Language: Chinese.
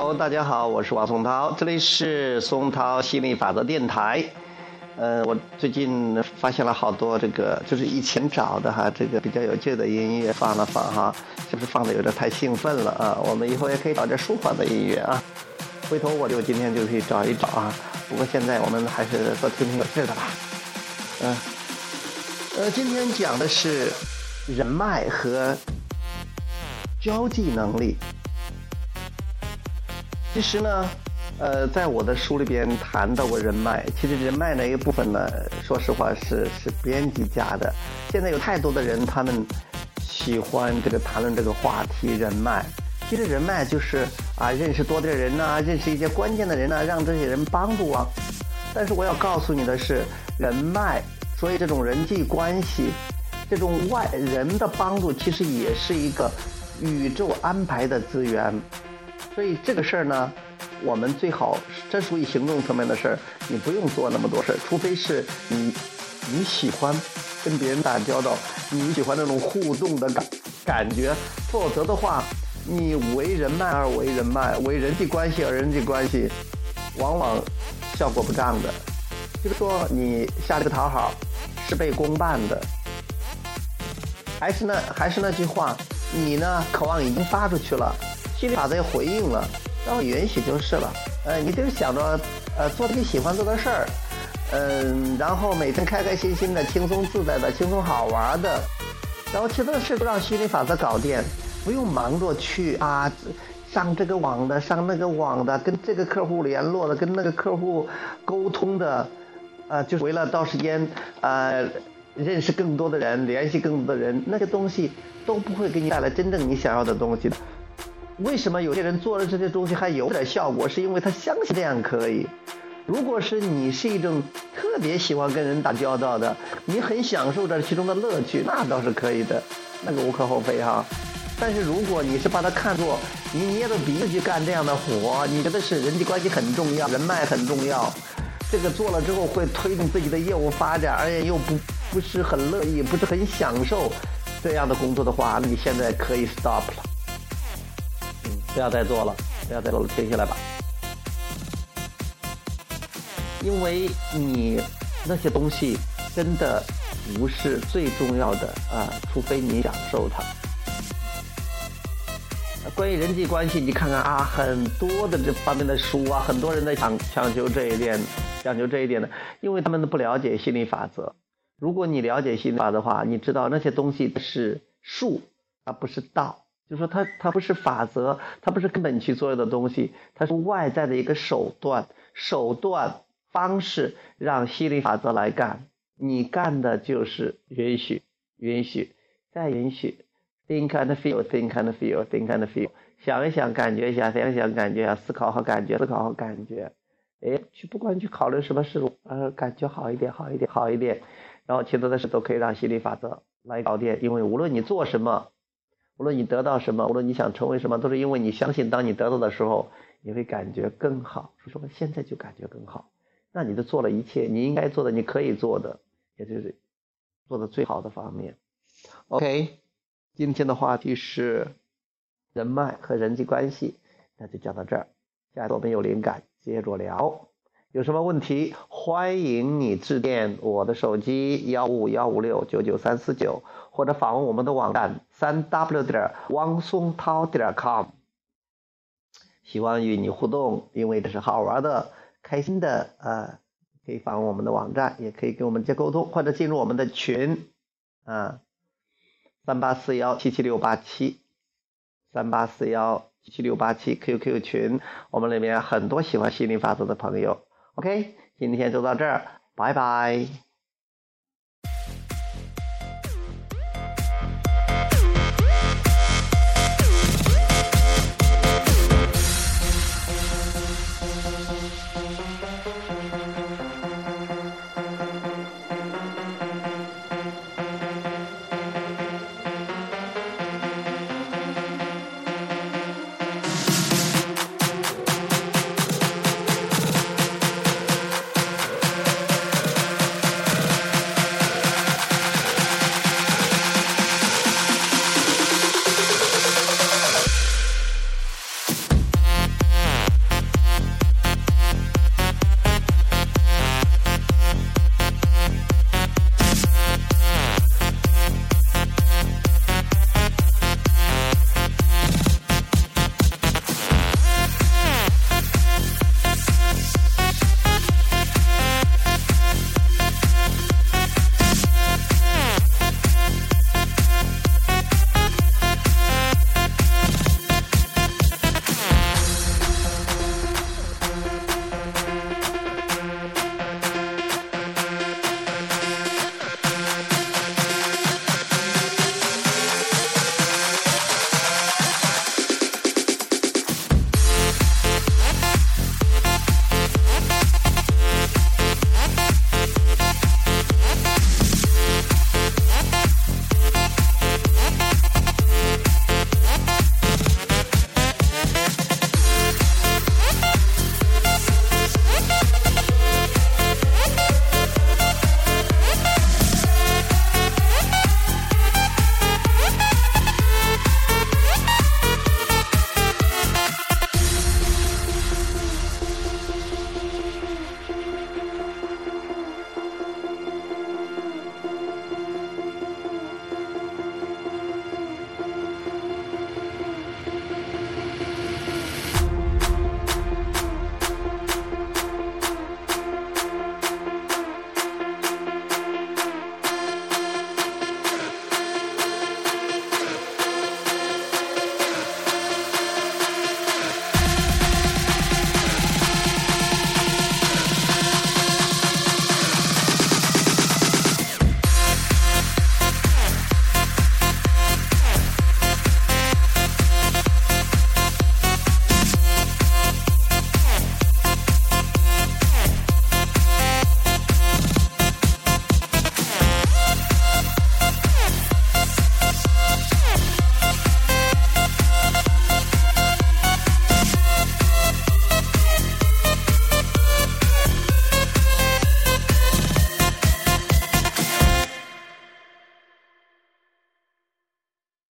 Hello，大家好，我是王松涛，这里是松涛心理法则电台。呃，我最近发现了好多这个，就是以前找的哈，这个比较有劲的音乐放了放哈，是不是放的有点太兴奋了啊？我们以后也可以找点舒缓的音乐啊。回头我就今天就去找一找啊。不过现在我们还是多听听有劲的吧。嗯，呃，今天讲的是人脉和交际能力。其实呢，呃，在我的书里边谈到过人脉。其实人脉那一部分呢，说实话是是编辑加的。现在有太多的人，他们喜欢这个谈论这个话题人脉。其实人脉就是啊，认识多点人呐，认识一些关键的人呐，让这些人帮助啊。但是我要告诉你的是，人脉，所以这种人际关系，这种外人的帮助，其实也是一个宇宙安排的资源。所以这个事儿呢，我们最好这属于行动层面的事儿，你不用做那么多事儿，除非是你你喜欢跟别人打交道，你喜欢那种互动的感感觉，否则的话，你为人脉而为人脉，为人际关系而人际关系，往往效果不彰的。就是说，你下这个讨好，事倍功半的。还是那还是那句话，你呢，渴望已经发出去了。心理法则也回应了，然后允许就是了。呃，你就想着，呃，做自己喜欢做的事儿，嗯，然后每天开开心心的、轻松自在的、轻松好玩的，然后其他的事都让心理法则搞定，不用忙着去啊，上这个网的、上那个网的，跟这个客户联络的、跟那个客户沟通的，呃，就是为了到时间，呃，认识更多的人、联系更多的人，那些东西都不会给你带来真正你想要的东西的。为什么有些人做了这些东西还有点效果？是因为他相信这样可以。如果是你是一种特别喜欢跟人打交道的，你很享受这其中的乐趣，那倒是可以的，那个无可厚非哈。但是如果你是把它看作你捏着鼻子去干这样的活，你觉得是人际关系很重要，人脉很重要，这个做了之后会推动自己的业务发展，而且又不不是很乐意，不是很享受这样的工作的话，那你现在可以 stop 了。不要再做了，不要再做了，停下来吧。因为你那些东西真的不是最重要的啊，除非你享受它。关于人际关系，你看看啊，很多的这方面的书啊，很多人在讲讲究这一点，讲究这一点的，因为他们都不了解心理法则。如果你了解心理法则的话，你知道那些东西是术，而不是道。就说它它不是法则，它不是根本去所有的东西，它是外在的一个手段，手段方式让心理法则来干。你干的就是允许，允许，再允许，think and feel，think and feel，think and feel，想一想，感觉一下，想一想，感觉一下，思考和感觉，思考和感觉，哎，去不管去考虑什么事，呃，感觉好一点，好一点，好一点，然后其他的事都可以让心理法则来搞定，因为无论你做什么。无论你得到什么，无论你想成为什么，都是因为你相信，当你得到的时候，你会感觉更好。说，现在就感觉更好。那你就做了一切你应该做的，你可以做的，也就是做的最好的方面。OK，今天的话题是人脉和人际关系，那就讲到这儿。下次我们有灵感接着聊。有什么问题，欢迎你致电我的手机幺五幺五六九九三四九，或者访问我们的网站三 w 点汪松涛点 com。希望与你互动，因为这是好玩的、开心的啊！可以访问我们的网站，也可以跟我们接沟通，或者进入我们的群啊，三八四幺七七六八七，三八四幺七七六八七 QQ 群，我们里面很多喜欢心理法则的朋友。OK，今天就到这儿，拜拜。